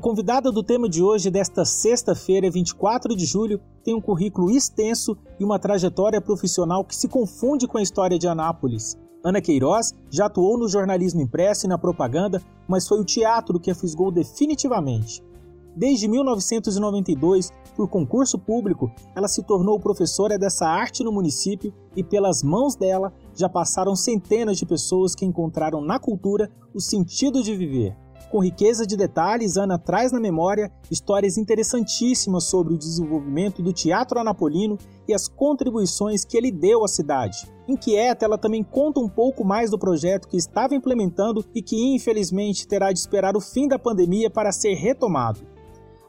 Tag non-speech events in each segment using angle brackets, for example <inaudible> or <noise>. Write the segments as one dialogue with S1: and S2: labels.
S1: A convidada do tema de hoje, desta sexta-feira, 24 de julho, tem um currículo extenso e uma trajetória profissional que se confunde com a história de Anápolis. Ana Queiroz já atuou no jornalismo impresso e na propaganda, mas foi o teatro que a fisgou definitivamente. Desde 1992, por concurso público, ela se tornou professora dessa arte no município e, pelas mãos dela, já passaram centenas de pessoas que encontraram na cultura o sentido de viver. Com riqueza de detalhes, Ana traz na memória histórias interessantíssimas sobre o desenvolvimento do teatro anapolino e as contribuições que ele deu à cidade. Inquieta, ela também conta um pouco mais do projeto que estava implementando e que infelizmente terá de esperar o fim da pandemia para ser retomado.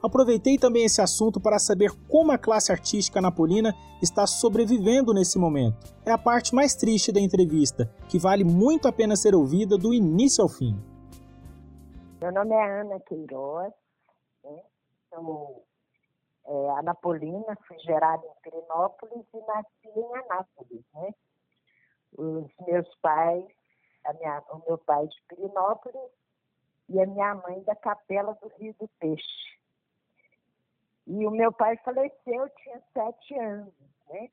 S1: Aproveitei também esse assunto para saber como a classe artística napolina está sobrevivendo nesse momento. É a parte mais triste da entrevista, que vale muito a pena ser ouvida do início ao fim.
S2: Meu nome é Ana Queiroz, né? sou é, anapolina, fui gerada em Pirinópolis e nasci em Anápolis. Né? Os meus pais, minha, o meu pai de Pirinópolis e a minha mãe da Capela do Rio do Peixe. E o meu pai faleceu, eu tinha sete anos, né?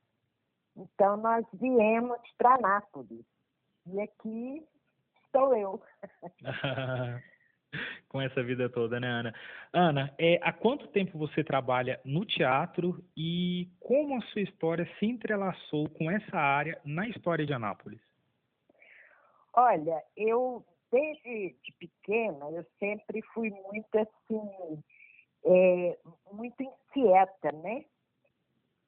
S2: Então nós viemos para Anápolis. E aqui estou eu. <laughs>
S1: com essa vida toda, né, Ana? Ana, é, há quanto tempo você trabalha no teatro e como a sua história se entrelaçou com essa área na história de Anápolis?
S2: Olha, eu desde de pequena eu sempre fui muito assim, é, muito inquieta, né?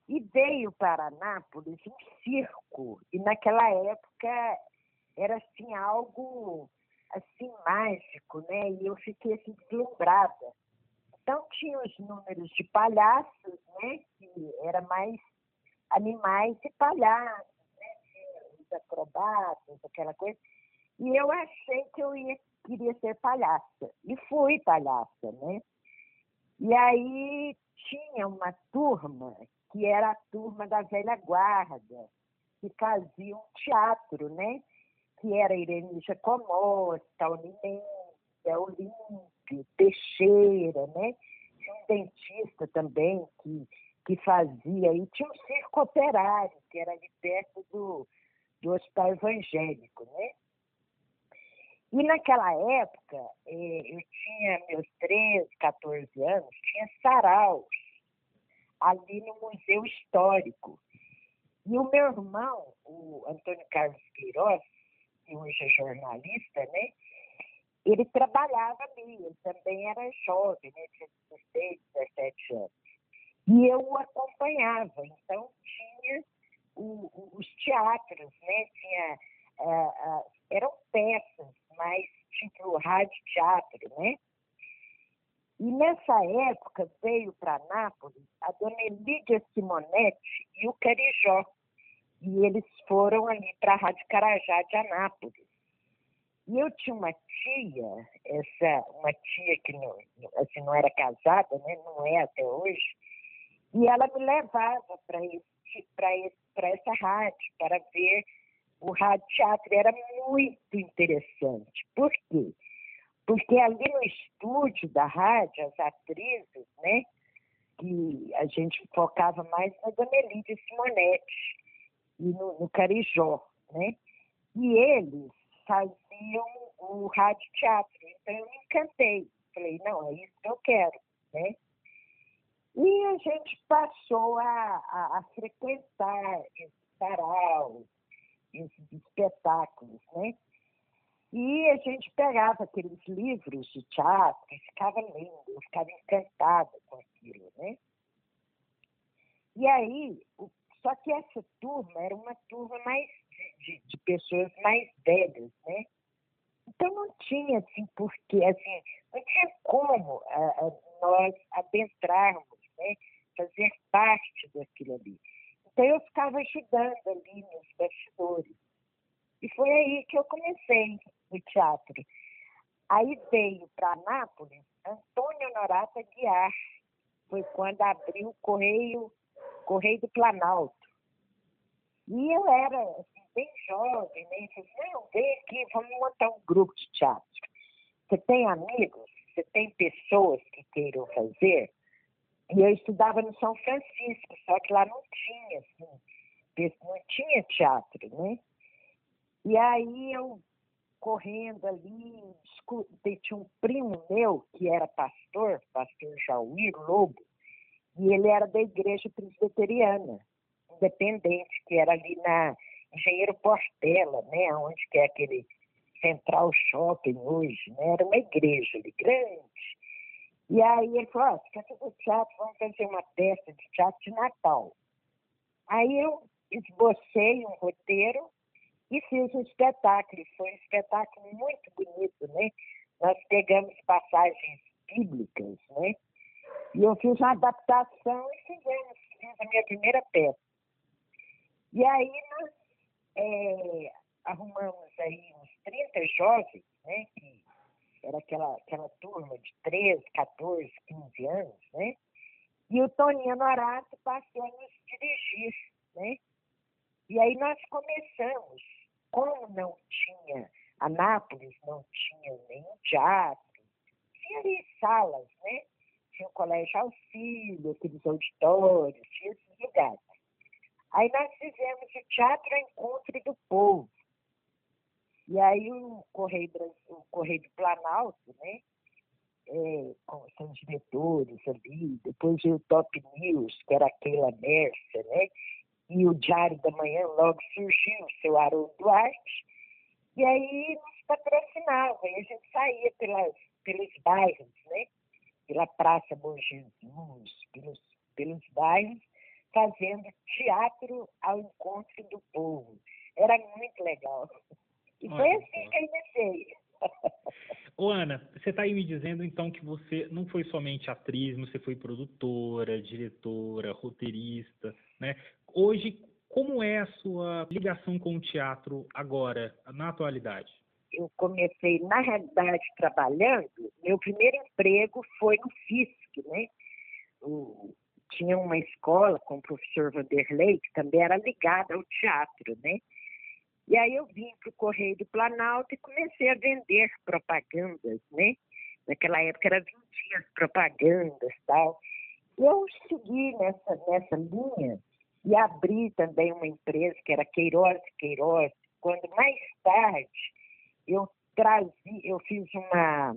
S2: E veio para Anápolis um circo e naquela época era assim algo assim mágico, né? E eu fiquei assim deslumbrada. Então tinha os números de palhaços, né? Que era mais animais e palhaços, né? Os acrobatas, aquela coisa. E eu achei que eu ia, queria ser palhaça. E fui palhaça, né? E aí tinha uma turma que era a turma da velha guarda, que fazia um teatro, né? Que era Irene Giacomotta, Unimense, Olímpio, Teixeira, né? Tinha um dentista também que, que fazia, e tinha um circo operário, que era ali perto do, do hospital evangélico, né? E naquela época, eh, eu tinha meus 13, 14 anos, tinha saraus ali no Museu Histórico. E o meu irmão, o Antônio Carlos Queiroz, que hoje é jornalista, né? Ele trabalhava ali, ele também era jovem, né? Tinha 16, 17 anos. E eu o acompanhava, então tinha o, o, os teatros, né? Tinha, eram peças, mas tipo rádio teatro, né? E nessa época veio para Nápoles a dona Elídia Simonetti e o Carijó, e eles foram ali para a Rádio Carajá de Anápolis. E eu tinha uma tia, essa, uma tia que não, assim, não era casada, né, não é até hoje, e ela me levava para essa rádio, para ver o rádio teatro. Era muito interessante. Por quê? Porque ali no estúdio da rádio, as atrizes, né, que a gente focava mais na Dona Elídia Simonetti, e no, no Carijó, né? E eles faziam o rádio teatro. Então eu me encantei. Falei, não, é isso que eu quero, né? E a gente passou a, a, a frequentar esses sarau, esses espetáculos, né? E a gente pegava aqueles livros de teatro e ficava lendo, eu ficava encantada com aquilo, né? E aí, o só que essa turma era uma turma mais de, de pessoas mais velhas, né? Então não tinha assim porque assim não tinha como uh, nós adentrarmos, né? Fazer parte daquilo ali. Então eu ficava ajudando ali nos bastidores. E foi aí que eu comecei no teatro. Aí veio para Nápoles Antônio Honorato Guiar. Foi quando abriu o Correio Correio do Planalto. E eu era assim, bem jovem, né? E falei, não, vem aqui, vamos montar um grupo de teatro. Você tem amigos? você tem pessoas que queiram fazer, e eu estudava no São Francisco, só que lá não tinha, assim, não tinha teatro, né? E aí eu correndo ali, tinha um primo meu que era pastor, pastor Jauir Lobo, e ele era da igreja presbiteriana, independente, que era ali na Engenheiro Portela, né, onde que é aquele Central Shopping hoje, né, era uma igreja ali, grande. E aí ele falou, oh, quer fazer teatro? Vamos fazer uma peça de teatro de Natal. Aí eu esbocei um roteiro e fiz um espetáculo. Foi um espetáculo muito bonito, né? Nós pegamos passagens bíblicas, né? E eu fiz uma adaptação e fiz a minha primeira peça. E aí nós é, arrumamos aí uns 30 jovens, né? Que era aquela, aquela turma de 13, 14, 15 anos, né? E o Toninho Norato passou a nos dirigir, né? E aí nós começamos, como não tinha, Anápolis não tinha nenhum teatro, tinha ali salas, né? Tinha o Colégio Auxílio, aqueles auditórios, tinha esses lugares. Aí nós fizemos o Teatro Encontro do Povo. E aí o Correio, o Correio do Planalto, né? É, com seus diretores ali, depois o Top News, que era aquela Mércia, né? e o Diário da Manhã logo surgiu, o seu Haroldo Duarte, e aí nos patrocinava, e a gente saía pelas, pelos bairros, né? Pela Praça Bom Jesus, pelos, pelos bairros, fazendo teatro ao encontro do povo. Era muito legal. E foi Olha, assim que eu iniciei.
S3: Ô Ana, você está aí me dizendo então que você não foi somente atriz, você foi produtora, diretora, roteirista, né? Hoje, como é a sua ligação com o teatro agora, na atualidade?
S2: Eu comecei, na realidade, trabalhando. Meu primeiro emprego foi no FISC, né? O, tinha uma escola com o professor Vanderlei, que também era ligada ao teatro, né? E aí eu vim para o Correio do Planalto e comecei a vender propagandas, né? Naquela época era 20 dias propagandas tal. E eu segui nessa, nessa linha e abri também uma empresa que era Queiroz Queiroz. Quando mais tarde eu trazi, eu fiz uma,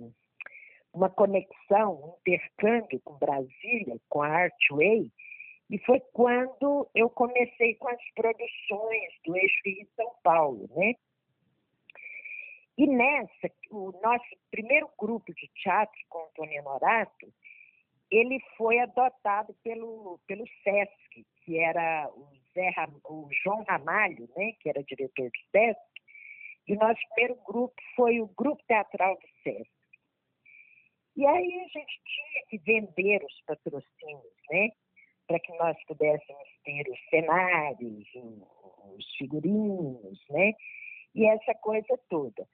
S2: uma conexão, um intercâmbio com Brasília, com a Artway, e foi quando eu comecei com as produções do Eixo Rio São Paulo, né? E nessa, o nosso primeiro grupo de teatro com Antônio Norato, ele foi adotado pelo, pelo SESC, que era o, Zé, o João Ramalho, né, que era diretor do SESC, e nosso primeiro grupo foi o Grupo Teatral do SESC. E aí a gente tinha que vender os patrocínios, né, para que nós pudéssemos ter os cenários, os figurinos, né, e essa coisa toda.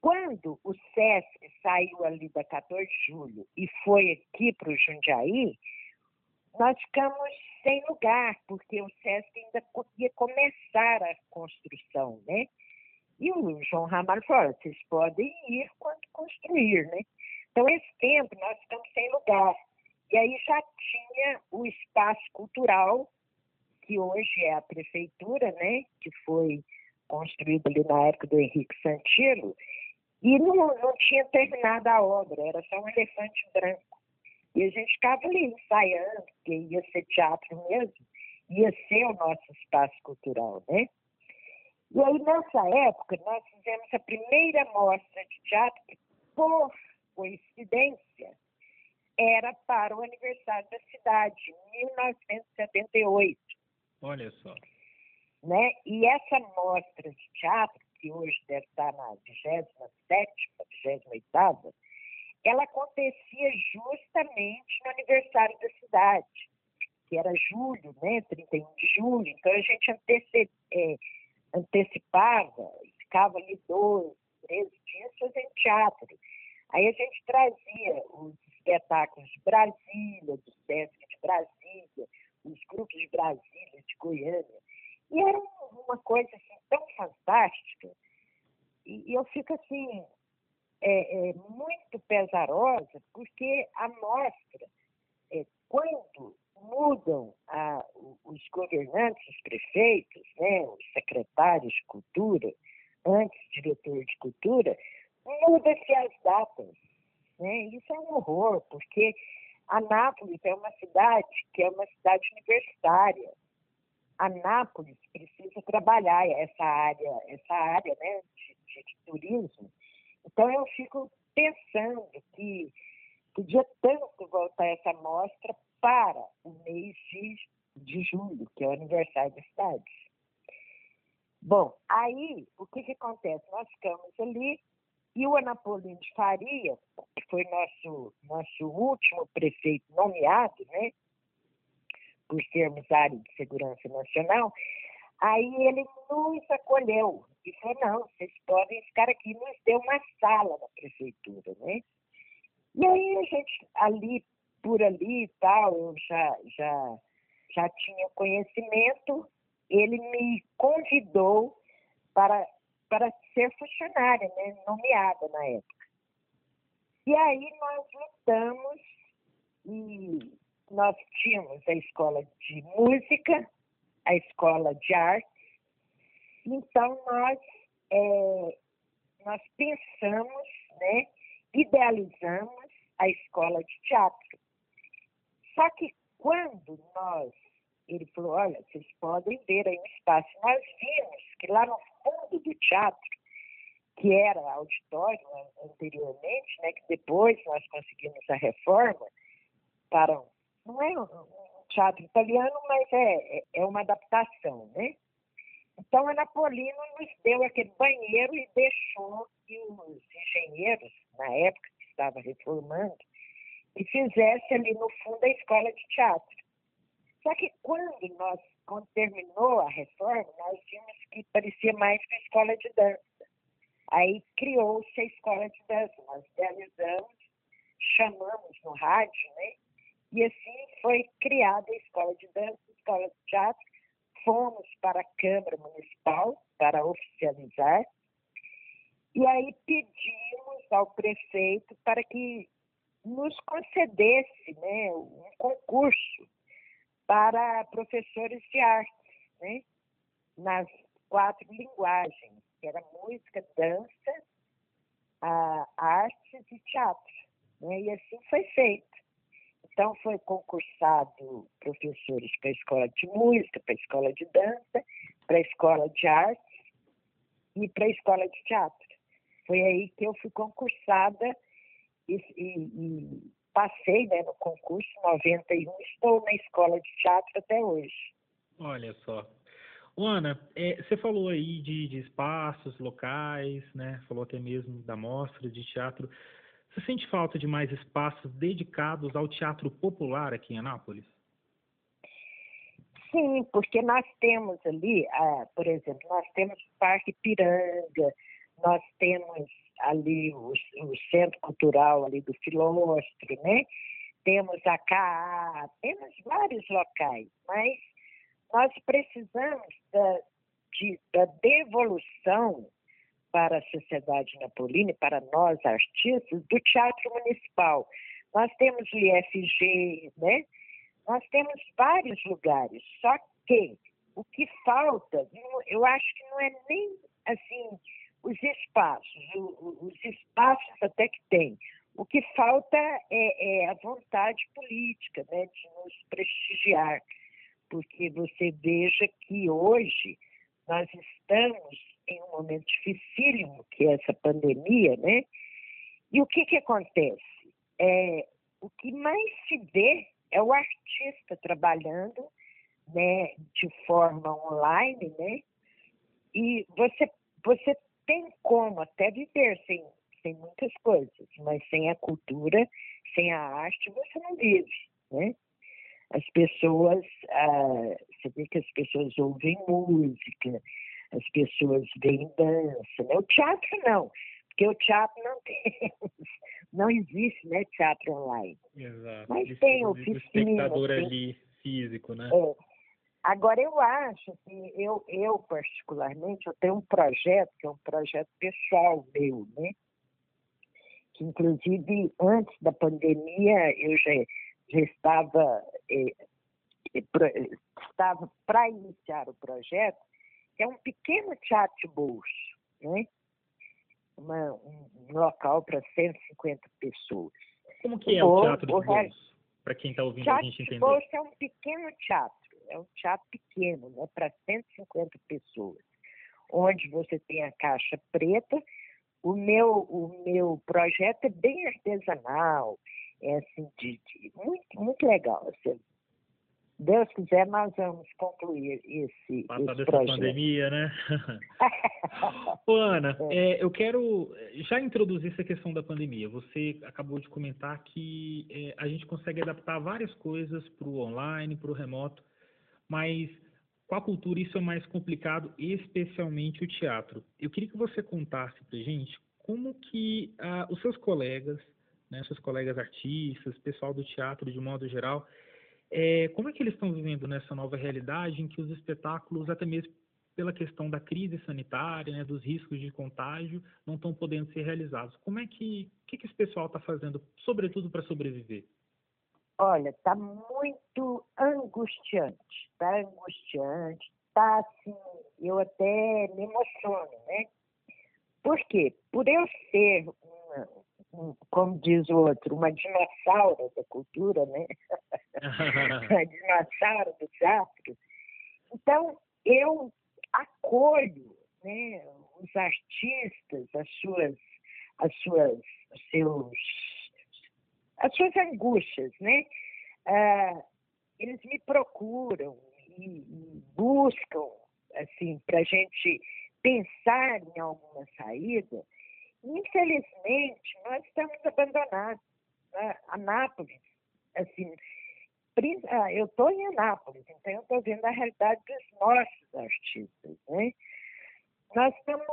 S2: Quando o SESC saiu ali da 14 de julho e foi aqui para o Jundiaí, nós ficamos sem lugar, porque o SESC ainda ia começar a construção, né? E o João Ramalho falou, vocês podem ir quando construir, né? Então, esse tempo, nós ficamos sem lugar. E aí já tinha o espaço cultural, que hoje é a prefeitura, né? Que foi construído ali na época do Henrique Santilo, e não, não tinha terminado a obra, era só um elefante branco. E a gente ficava ali ensaiando, porque ia ser teatro mesmo, ia ser o nosso espaço cultural, né? E aí, nessa época, nós fizemos a primeira mostra de teatro, que, por coincidência, era para o aniversário da cidade, em 1978.
S3: Olha só.
S2: Né? E essa mostra de teatro que hoje deve estar na 27ª, 28ª, ela acontecia justamente no aniversário da cidade, que era julho, né, 31 de julho. Então a gente anteci é, antecipava, ficava ali dois, três dias fazendo teatro. Aí a gente trazia os espetáculos de Brasília, do Sesc de Brasília, os grupos de Brasília, de Goiânia. E era uma coisa assim, tão fantástica. E, eu fico assim, é, é muito pesarosa, porque a mostra, é, quando mudam a, os governantes, os prefeitos, os de cultura, antes diretor de cultura, muda-se as datas. Né? Isso é um horror, porque Anápolis é uma cidade que é uma cidade universitária. Anápolis precisa trabalhar essa área, essa área né, de, de, de turismo. Então eu fico pensando que podia tanto voltar essa mostra para o mês de, de julho, que é o aniversário da cidade. Bom, aí o que, que acontece? Nós ficamos ali e o Anapolino de Faria, que foi nosso, nosso último prefeito nomeado, né, por sermos área de segurança nacional, aí ele nos acolheu e falou, não, vocês podem ficar aqui, nos deu uma sala na prefeitura, né? E aí a gente, ali, por ali e tal, eu já, já, já tinha conhecimento, ele me convidou para, para ser funcionária, né, nomeada na época. E aí nós lutamos e nós tínhamos a escola de música, a escola de arte, então nós, é, nós pensamos, né, idealizamos a escola de teatro. Só que quando nós ele falou, olha, vocês podem ver aí um espaço. Nós vimos que lá no fundo do teatro, que era auditório anteriormente, né, que depois nós conseguimos a reforma para, não é um teatro italiano, mas é, é, é uma adaptação, né? Então, a Napolino nos deu aquele banheiro e deixou que os engenheiros, na época que estava reformando, que fizesse ali no fundo a escola de teatro. Só que quando nós, quando terminou a reforma, nós vimos que parecia mais que a escola de dança. Aí criou-se a escola de dança, nós realizamos, chamamos no rádio, né? E assim foi criada a escola de dança, a escola de teatro. Fomos para a Câmara Municipal para oficializar. E aí pedimos ao prefeito para que nos concedesse né, um concurso para professores de arte, né? nas quatro linguagens, que era música, dança, a, artes e teatro. Né? E assim foi feito. Então, foi concursado professores para a escola de música, para a escola de dança, para a escola de artes e para a escola de teatro. Foi aí que eu fui concursada e, e, passei né, no concurso 91, estou na escola de teatro até hoje.
S3: Olha só. Ana, é, você falou aí de, de, espaços locais, né? Falou até mesmo da mostra de teatro. Você sente falta de mais espaços dedicados ao teatro popular aqui em Anápolis?
S2: Sim, porque nós temos ali, ah, por exemplo, nós temos o Parque Piranga, nós temos ali o, o Centro Cultural ali do Filóstro, né? Temos a CAA, temos vários locais, mas nós precisamos da, de, da devolução para a sociedade napolina, para nós artistas, do Teatro Municipal. Nós temos o IFG, né? Nós temos vários lugares, só que o que falta, eu acho que não é nem assim os espaços, os espaços até que tem. O que falta é, é a vontade política né, de nos prestigiar, porque você veja que hoje nós estamos em um momento dificílimo, que é essa pandemia, né? E o que, que acontece? É, o que mais se vê é o artista trabalhando né, de forma online, né? E você, você tem como até viver sem, sem muitas coisas, mas sem a cultura, sem a arte, você não vive, né? As pessoas, ah, você vê que as pessoas ouvem música, as pessoas veem dança, né? O teatro não, porque o teatro não tem, <laughs> não existe, né, teatro online.
S3: Exato.
S2: Mas tem oficina. O
S3: espectador tem, ali físico, né?
S2: É, Agora, eu acho que eu, eu, particularmente, eu tenho um projeto, que é um projeto pessoal meu, né? que inclusive antes da pandemia eu já, já estava, eh, estava para iniciar o projeto, que é um pequeno teatro de bolso, né? Uma, um, local para 150 pessoas.
S3: Como que é o, o teatro de bolso? Para quem está ouvindo a gente entender.
S2: Teatro de bolso é um pequeno teatro, é um teatro pequeno, né? Para 150 pessoas, onde você tem a caixa preta o meu, o meu projeto é bem artesanal, é assim, de, de muito, muito legal. Assim. Deus quiser, nós vamos concluir esse,
S3: Passar
S2: esse
S3: projeto. pandemia, né? <laughs> Ô, Ana, é. É, eu quero já introduzir essa questão da pandemia. Você acabou de comentar que é, a gente consegue adaptar várias coisas para o online, para o remoto, mas com a cultura isso é mais complicado, especialmente o teatro. Eu queria que você contasse para gente como que ah, os seus colegas, né, seus colegas artistas, pessoal do teatro de modo geral, é, como é que eles estão vivendo nessa nova realidade em que os espetáculos, até mesmo pela questão da crise sanitária, né, dos riscos de contágio, não estão podendo ser realizados? Como é que, que, que esse pessoal está fazendo, sobretudo para sobreviver?
S2: Olha, está muito angustiante, está angustiante, está assim, eu até me emociono, né? Por quê? Por eu ser, uma, um, como diz o outro, uma dinossauro da cultura, né? <laughs> uma dinossauro do teatro. Então, eu acolho né, os artistas, as suas, as suas, seus as suas angústias, né? Ah, eles me procuram e, buscam, assim, para a gente pensar em alguma saída. Infelizmente, nós estamos abandonados. Né? Anápolis, assim, ah, eu estou em Anápolis, então eu estou vendo a realidade dos nossos artistas, né? Nós estamos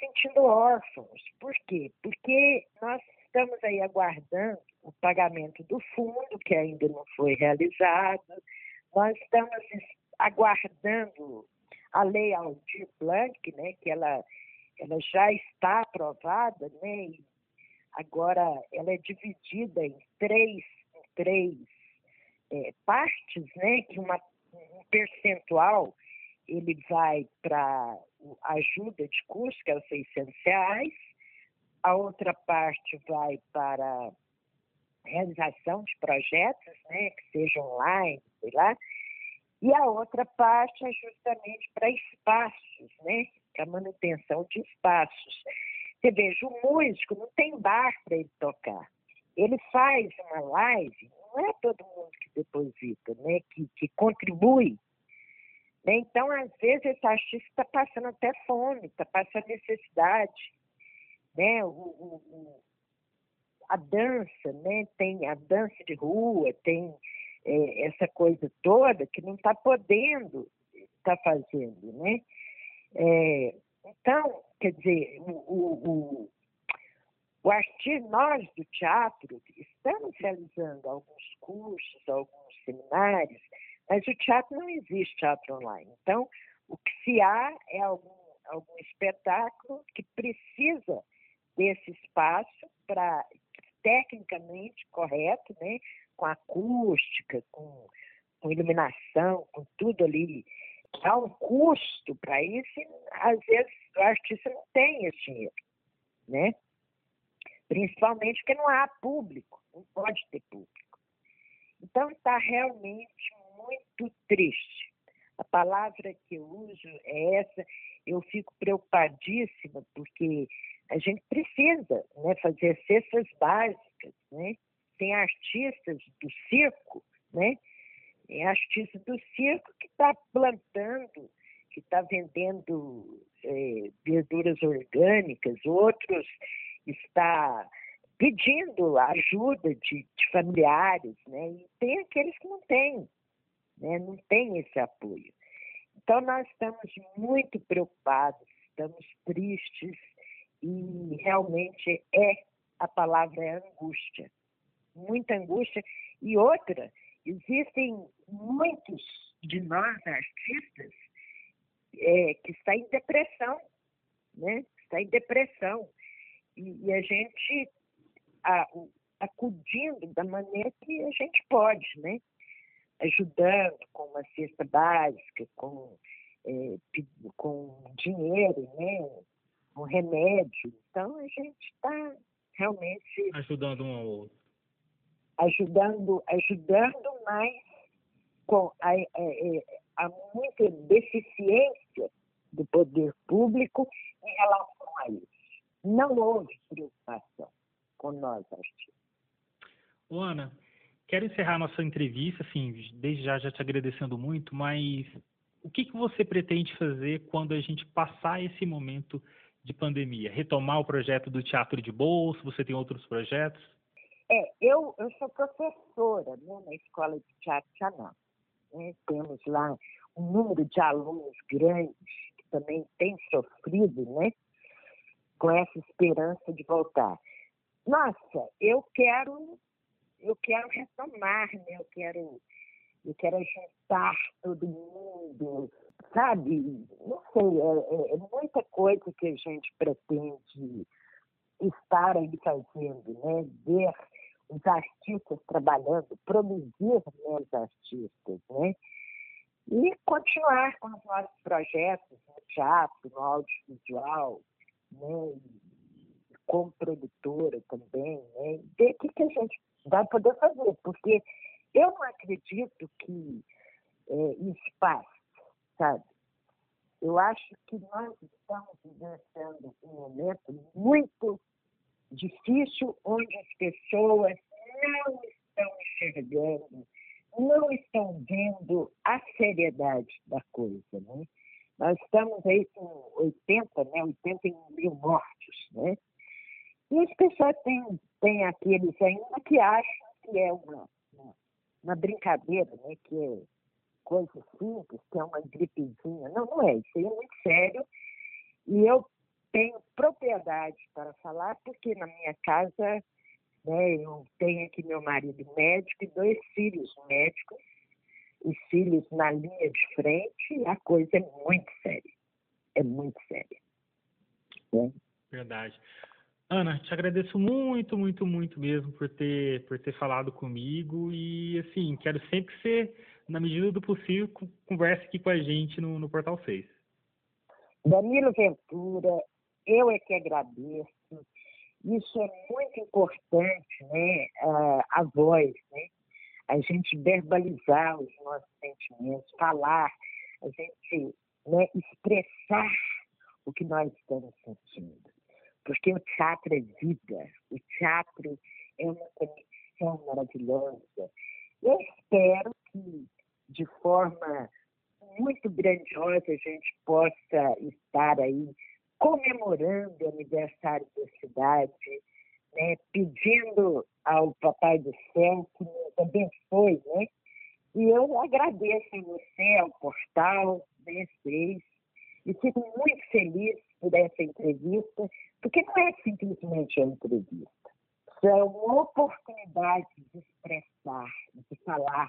S2: sentindo órfãos. Por quê? Porque nós estamos aí aguardando o pagamento do fundo, que ainda não foi realizado, nós estamos aguardando a lei Aldir Blanc, né, que ela, ela já está aprovada, né, agora ela é dividida em três, em três é, partes, né, que uma, um percentual ele vai para ajuda de custo, que é os 600 reais, a outra parte vai para realização de projetos, né, que sejam online, sei lá, e a outra parte é justamente para espaços, né, para manutenção de espaços. Você veja, o músico não tem bar para ele tocar. Ele faz uma live, não é todo mundo que deposita, né, que, que contribui. Né? Então, às vezes, esse artista está passando até fome, está passando necessidade né? O, o, o, a dança, né? Tem a dança de rua, tem é, essa coisa toda que não está podendo estar tá fazendo, né? É, então, quer dizer, o, o, o, o nós do teatro, estamos realizando alguns cursos, alguns seminários, mas o teatro não existe teatro online. Então, o que se há é algum, algum espetáculo que precisa desse espaço para tecnicamente correto, né? com acústica, com, com iluminação, com tudo ali. Há um custo para isso e, às vezes, o artista não tem esse dinheiro, né? Principalmente porque não há público, não pode ter público. Então, está realmente muito triste. A palavra que eu uso é essa. Eu fico preocupadíssima, porque a gente precisa né, fazer cestas básicas, né? Tem artistas do circo, né? Tem artista do circo que está plantando, que está vendendo é, verduras orgânicas, outros está pedindo ajuda de, de, familiares, né? E tem aqueles que não têm, né? Não tem esse apoio. Então nós estamos muito preocupados, estamos tristes, e realmente é a palavra é angústia, muita angústia. E outra, existem muitos de nós artistas é, que está em depressão, né? Está em depressão. E, e, a gente a, acudindo da maneira que a gente pode, né? Ajudando com uma cesta básica, com, é, com dinheiro, né? Com remédio. Então a gente está realmente
S3: ajudando um ao outro.
S2: Ajudando, ajudando, mas com a, a, a muita deficiência do poder público em relação a isso. Não houve preocupação com nós artistas.
S3: Ô, Ana, quero encerrar nossa entrevista, assim, desde já já te agradecendo muito, mas o que, que você pretende fazer quando a gente passar esse momento de pandemia? Retomar o projeto do Teatro de Bolso? Você tem outros projetos?
S2: É, eu, eu sou professora né, na Escola de Teatro Chanã. Né? Temos lá um número de alunos grandes que também têm sofrido né, com essa esperança de voltar. Nossa, eu quero, eu quero retomar, né? eu quero, eu quero juntar todo mundo, sabe? Não sei, é, é, é muita coisa que a gente pretende estar aí fazendo, né? Ver os artistas trabalhando, produzir né, os artistas, né? E continuar com os nossos projetos no teatro, no audiovisual, né? como produtora também, né? ver o que, que a gente vai poder fazer, porque eu não acredito que é, passe, sabe? Eu acho que nós estamos vivenciando um momento muito difícil, onde as pessoas não estão enxergando, não estão vendo a seriedade da coisa. Né? Nós estamos aí com 80, né, 81 mil mortos. Né? E as pessoas têm, têm aqueles ainda que acham que é uma, uma, uma brincadeira, né, que é coisa simples, que é uma gripezinha. Não, não é. Isso aí é muito sério. E eu tenho propriedade para falar, porque na minha casa né, eu tenho aqui meu marido médico e dois filhos médicos, os filhos na linha de frente, e a coisa é muito séria. É muito séria.
S3: Né? Verdade. Ana, te agradeço muito, muito, muito mesmo por ter, por ter falado comigo e, assim, quero sempre que você, na medida do possível, converse aqui com a gente no, no Portal 6.
S2: Danilo Ventura, eu é que agradeço. Isso é muito importante, né? A, a voz, né? A gente verbalizar os nossos sentimentos, falar, a gente né, expressar o que nós estamos sentindo. Porque o teatro é vida, o teatro é uma conexão maravilhosa. Eu espero que, de forma muito grandiosa, a gente possa estar aí comemorando o aniversário da cidade, né, pedindo ao Papai do Céu que nos abençoe, né? E eu agradeço a você, ao portal, né, fez, e fico muito feliz por essa entrevista, porque não é simplesmente uma entrevista. É uma oportunidade de expressar, de falar